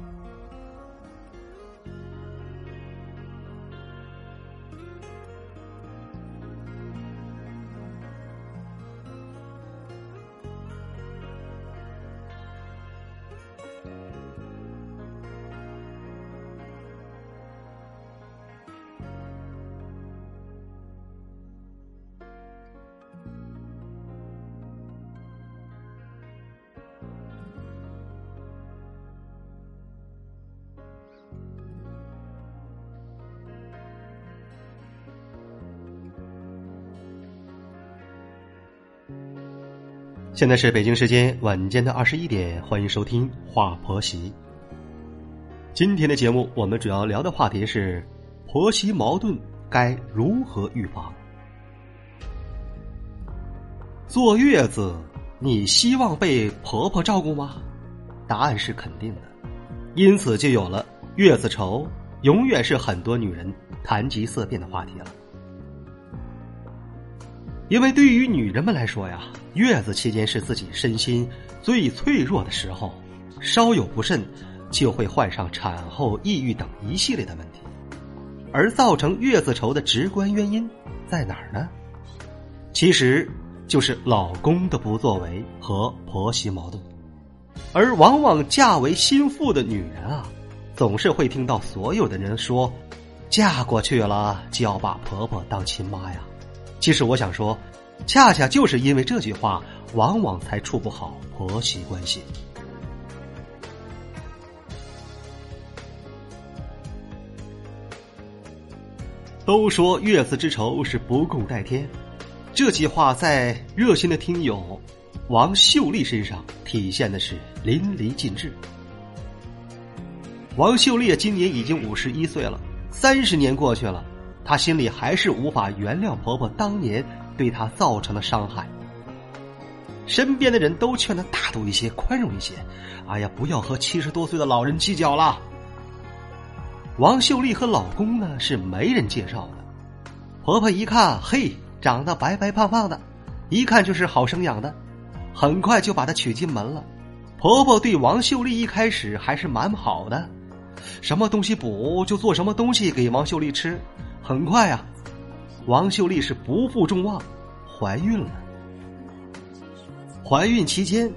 うん。现在是北京时间晚间的二十一点，欢迎收听《话婆媳》。今天的节目，我们主要聊的话题是婆媳矛盾该如何预防。坐月子，你希望被婆婆照顾吗？答案是肯定的，因此就有了月子愁，永远是很多女人谈及色变的话题了。因为对于女人们来说呀，月子期间是自己身心最脆弱的时候，稍有不慎，就会患上产后抑郁等一系列的问题。而造成月子愁的直观原因在哪儿呢？其实就是老公的不作为和婆媳矛盾。而往往嫁为心腹的女人啊，总是会听到所有的人说：“嫁过去了就要把婆婆当亲妈呀。”其实我想说，恰恰就是因为这句话，往往才处不好婆媳关系。都说月子之仇是不共戴天，这句话在热心的听友王秀丽身上体现的是淋漓尽致。王秀丽今年已经五十一岁了，三十年过去了。她心里还是无法原谅婆婆当年对她造成的伤害。身边的人都劝她大度一些，宽容一些。哎呀，不要和七十多岁的老人计较了。王秀丽和老公呢是媒人介绍的，婆婆一看，嘿，长得白白胖胖的，一看就是好生养的，很快就把她娶进门了。婆婆对王秀丽一开始还是蛮好的，什么东西补就做什么东西给王秀丽吃。很快呀，王秀丽是不负众望，怀孕了。怀孕期间，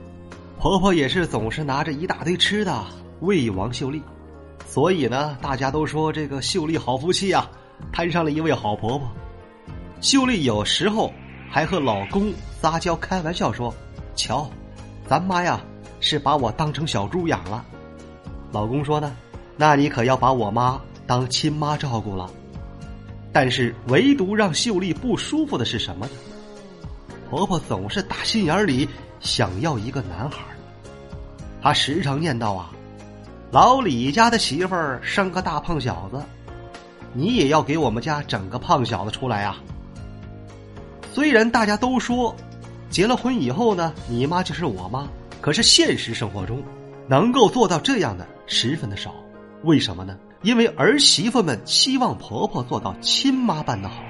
婆婆也是总是拿着一大堆吃的喂王秀丽，所以呢，大家都说这个秀丽好福气呀，摊上了一位好婆婆。秀丽有时候还和老公撒娇开玩笑说：“瞧，咱妈呀是把我当成小猪养了。”老公说呢：“那你可要把我妈当亲妈照顾了。”但是，唯独让秀丽不舒服的是什么呢？婆婆总是打心眼里想要一个男孩她时常念叨啊：“老李家的媳妇儿生个大胖小子，你也要给我们家整个胖小子出来啊！”虽然大家都说，结了婚以后呢，你妈就是我妈，可是现实生活中，能够做到这样的十分的少。为什么呢？因为儿媳妇们希望婆婆做到亲妈般的好，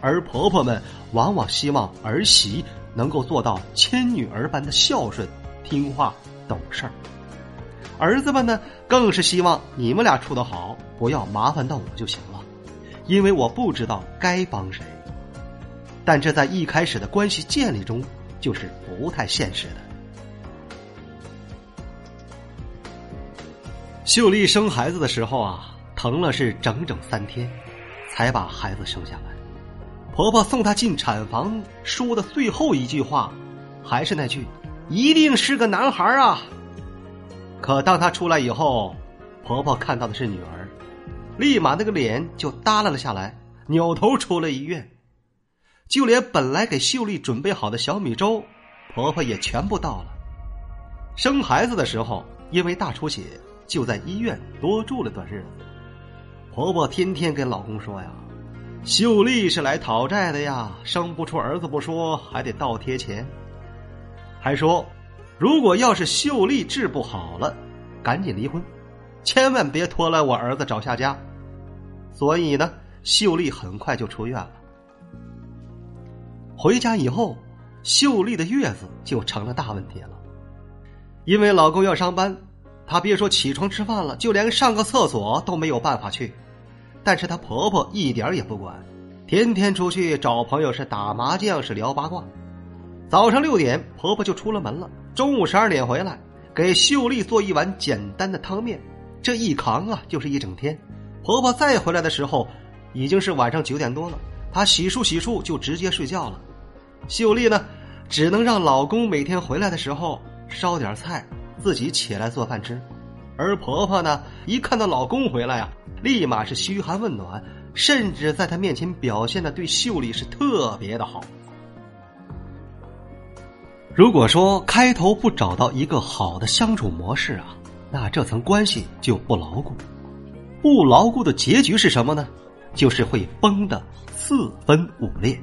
而婆婆们往往希望儿媳能够做到亲女儿般的孝顺、听话、懂事儿。儿子们呢，更是希望你们俩处得好，不要麻烦到我就行了，因为我不知道该帮谁。但这在一开始的关系建立中，就是不太现实的。秀丽生孩子的时候啊，疼了是整整三天，才把孩子生下来。婆婆送她进产房说的最后一句话，还是那句：“一定是个男孩啊！”可当她出来以后，婆婆看到的是女儿，立马那个脸就耷拉了下来，扭头出了医院。就连本来给秀丽准备好的小米粥，婆婆也全部倒了。生孩子的时候，因为大出血。就在医院多住了段日子，婆婆天天跟老公说呀：“秀丽是来讨债的呀，生不出儿子不说，还得倒贴钱。”还说，如果要是秀丽治不好了，赶紧离婚，千万别拖累我儿子找下家。所以呢，秀丽很快就出院了。回家以后，秀丽的月子就成了大问题了，因为老公要上班。她别说起床吃饭了，就连上个厕所都没有办法去。但是她婆婆一点也不管，天天出去找朋友是打麻将，是聊八卦。早上六点，婆婆就出了门了，中午十二点回来，给秀丽做一碗简单的汤面。这一扛啊，就是一整天。婆婆再回来的时候，已经是晚上九点多了。她洗漱洗漱就直接睡觉了。秀丽呢，只能让老公每天回来的时候烧点菜，自己起来做饭吃。而婆婆呢，一看到老公回来呀，立马是嘘寒问暖，甚至在她面前表现的对秀丽是特别的好。如果说开头不找到一个好的相处模式啊。那这层关系就不牢固，不牢固的结局是什么呢？就是会崩的四分五裂。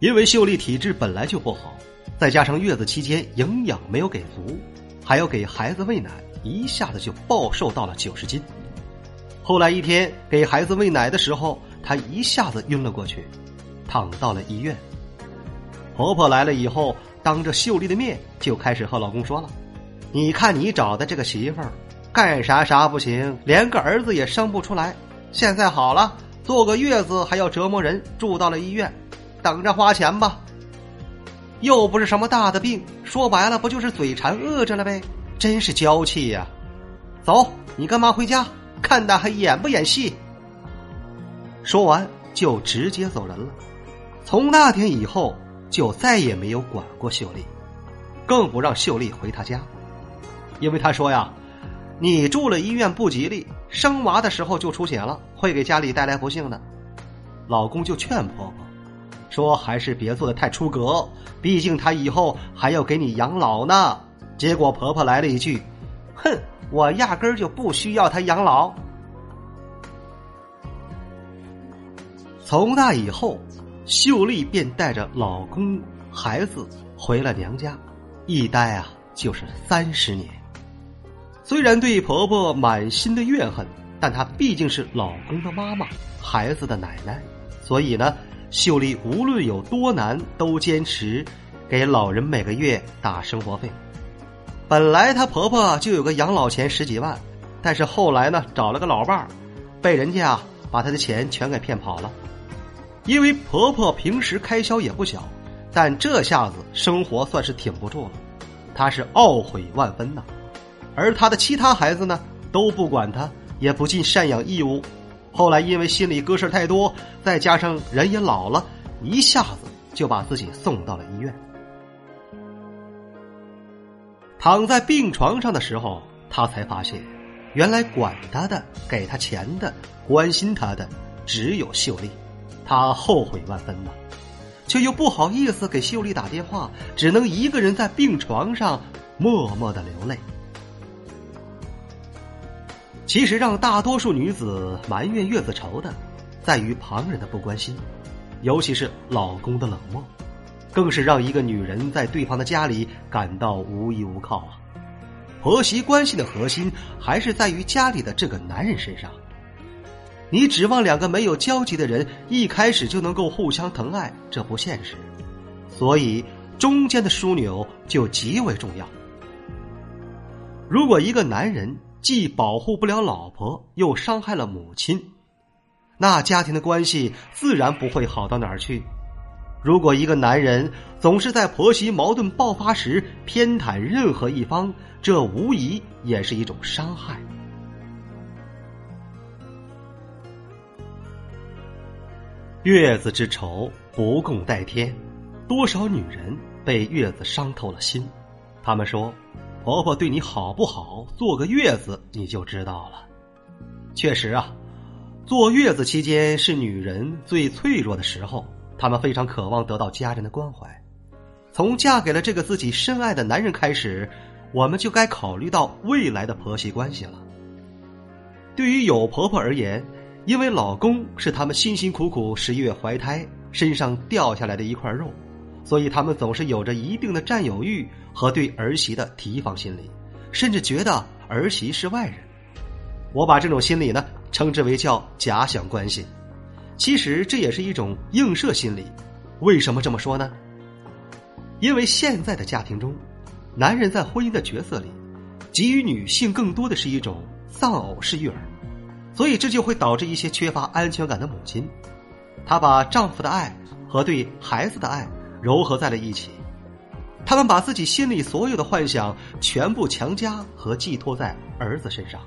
因为秀丽体质本来就不好，再加上月子期间营养没有给足，还要给孩子喂奶，一下子就暴瘦到了九十斤。后来一天给孩子喂奶的时候，她一下子晕了过去，躺到了医院。婆婆来了以后。当着秀丽的面就开始和老公说了：“你看你找的这个媳妇儿，干啥啥不行，连个儿子也生不出来。现在好了，坐个月子还要折磨人，住到了医院，等着花钱吧。又不是什么大的病，说白了不就是嘴馋饿着了呗？真是娇气呀！走，你干嘛回家？看他还演不演戏？”说完就直接走人了。从那天以后。就再也没有管过秀丽，更不让秀丽回他家，因为他说呀：“你住了医院不吉利，生娃的时候就出血了，会给家里带来不幸的。”老公就劝婆婆说：“还是别做的太出格，毕竟他以后还要给你养老呢。”结果婆婆来了一句：“哼，我压根儿就不需要他养老。”从那以后。秀丽便带着老公、孩子回了娘家，一待啊就是三十年。虽然对婆婆满心的怨恨，但她毕竟是老公的妈妈、孩子的奶奶，所以呢，秀丽无论有多难，都坚持给老人每个月打生活费。本来她婆婆就有个养老钱十几万，但是后来呢，找了个老伴儿，被人家啊把她的钱全给骗跑了。因为婆婆平时开销也不小，但这下子生活算是挺不住了，她是懊悔万分呐。而她的其他孩子呢，都不管她，也不尽赡养义务。后来因为心里搁事太多，再加上人也老了，一下子就把自己送到了医院。躺在病床上的时候，他才发现，原来管他的、给他钱的、关心他的，只有秀丽。他后悔万分呐，却又不好意思给秀丽打电话，只能一个人在病床上默默的流泪。其实，让大多数女子埋怨月子愁的，在于旁人的不关心，尤其是老公的冷漠，更是让一个女人在对方的家里感到无依无靠啊。婆媳关系的核心还是在于家里的这个男人身上。你指望两个没有交集的人一开始就能够互相疼爱，这不现实。所以中间的枢纽就极为重要。如果一个男人既保护不了老婆，又伤害了母亲，那家庭的关系自然不会好到哪儿去。如果一个男人总是在婆媳矛盾爆发时偏袒任何一方，这无疑也是一种伤害。月子之仇不共戴天，多少女人被月子伤透了心。他们说：“婆婆对你好不好，坐个月子你就知道了。”确实啊，坐月子期间是女人最脆弱的时候，她们非常渴望得到家人的关怀。从嫁给了这个自己深爱的男人开始，我们就该考虑到未来的婆媳关系了。对于有婆婆而言。因为老公是他们辛辛苦苦十月怀胎身上掉下来的一块肉，所以他们总是有着一定的占有欲和对儿媳的提防心理，甚至觉得儿媳是外人。我把这种心理呢称之为叫假想关系，其实这也是一种映射心理。为什么这么说呢？因为现在的家庭中，男人在婚姻的角色里，给予女性更多的是一种丧偶式育儿，所以这就会导致一些缺乏安全感的母亲，她把丈夫的爱和对孩子的爱糅合在了一起，他们把自己心里所有的幻想全部强加和寄托在儿子身上，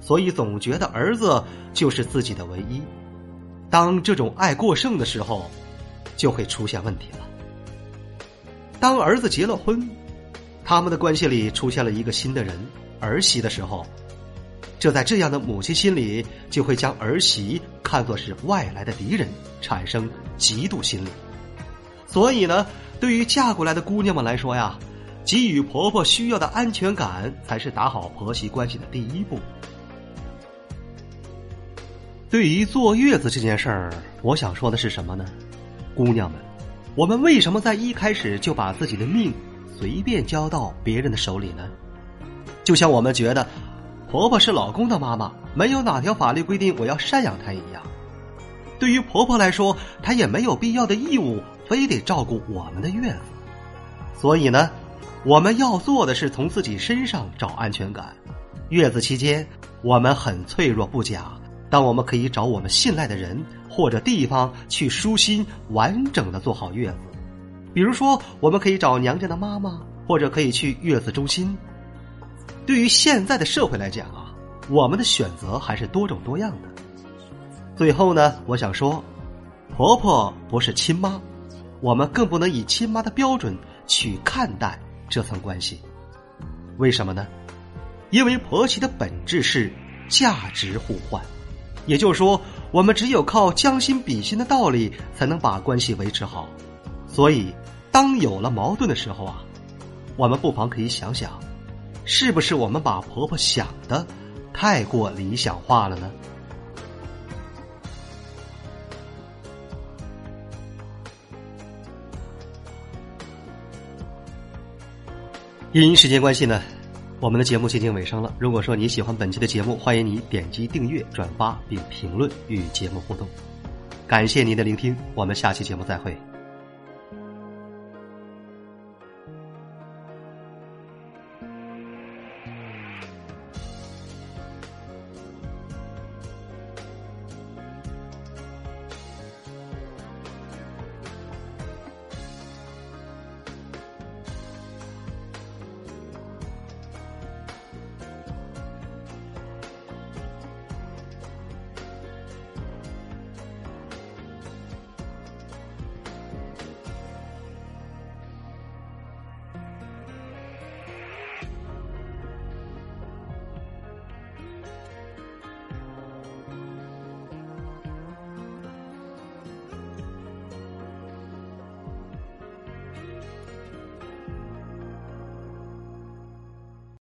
所以总觉得儿子就是自己的唯一。当这种爱过剩的时候，就会出现问题了。当儿子结了婚。他们的关系里出现了一个新的人儿媳的时候，这在这样的母亲心里就会将儿媳看作是外来的敌人，产生嫉妒心理。所以呢，对于嫁过来的姑娘们来说呀，给予婆婆需要的安全感才是打好婆媳关系的第一步。对于坐月子这件事儿，我想说的是什么呢？姑娘们，我们为什么在一开始就把自己的命？随便交到别人的手里呢？就像我们觉得婆婆是老公的妈妈，没有哪条法律规定我要赡养她一样。对于婆婆来说，她也没有必要的义务非得照顾我们的月子。所以呢，我们要做的是从自己身上找安全感。月子期间，我们很脆弱不假，但我们可以找我们信赖的人或者地方去舒心完整的做好月子。比如说，我们可以找娘家的妈妈，或者可以去月子中心。对于现在的社会来讲啊，我们的选择还是多种多样的。最后呢，我想说，婆婆不是亲妈，我们更不能以亲妈的标准去看待这层关系。为什么呢？因为婆媳的本质是价值互换，也就是说，我们只有靠将心比心的道理，才能把关系维持好。所以，当有了矛盾的时候啊，我们不妨可以想想，是不是我们把婆婆想的太过理想化了呢？因时间关系呢，我们的节目接近尾声了。如果说你喜欢本期的节目，欢迎你点击订阅、转发并评论与节目互动。感谢您的聆听，我们下期节目再会。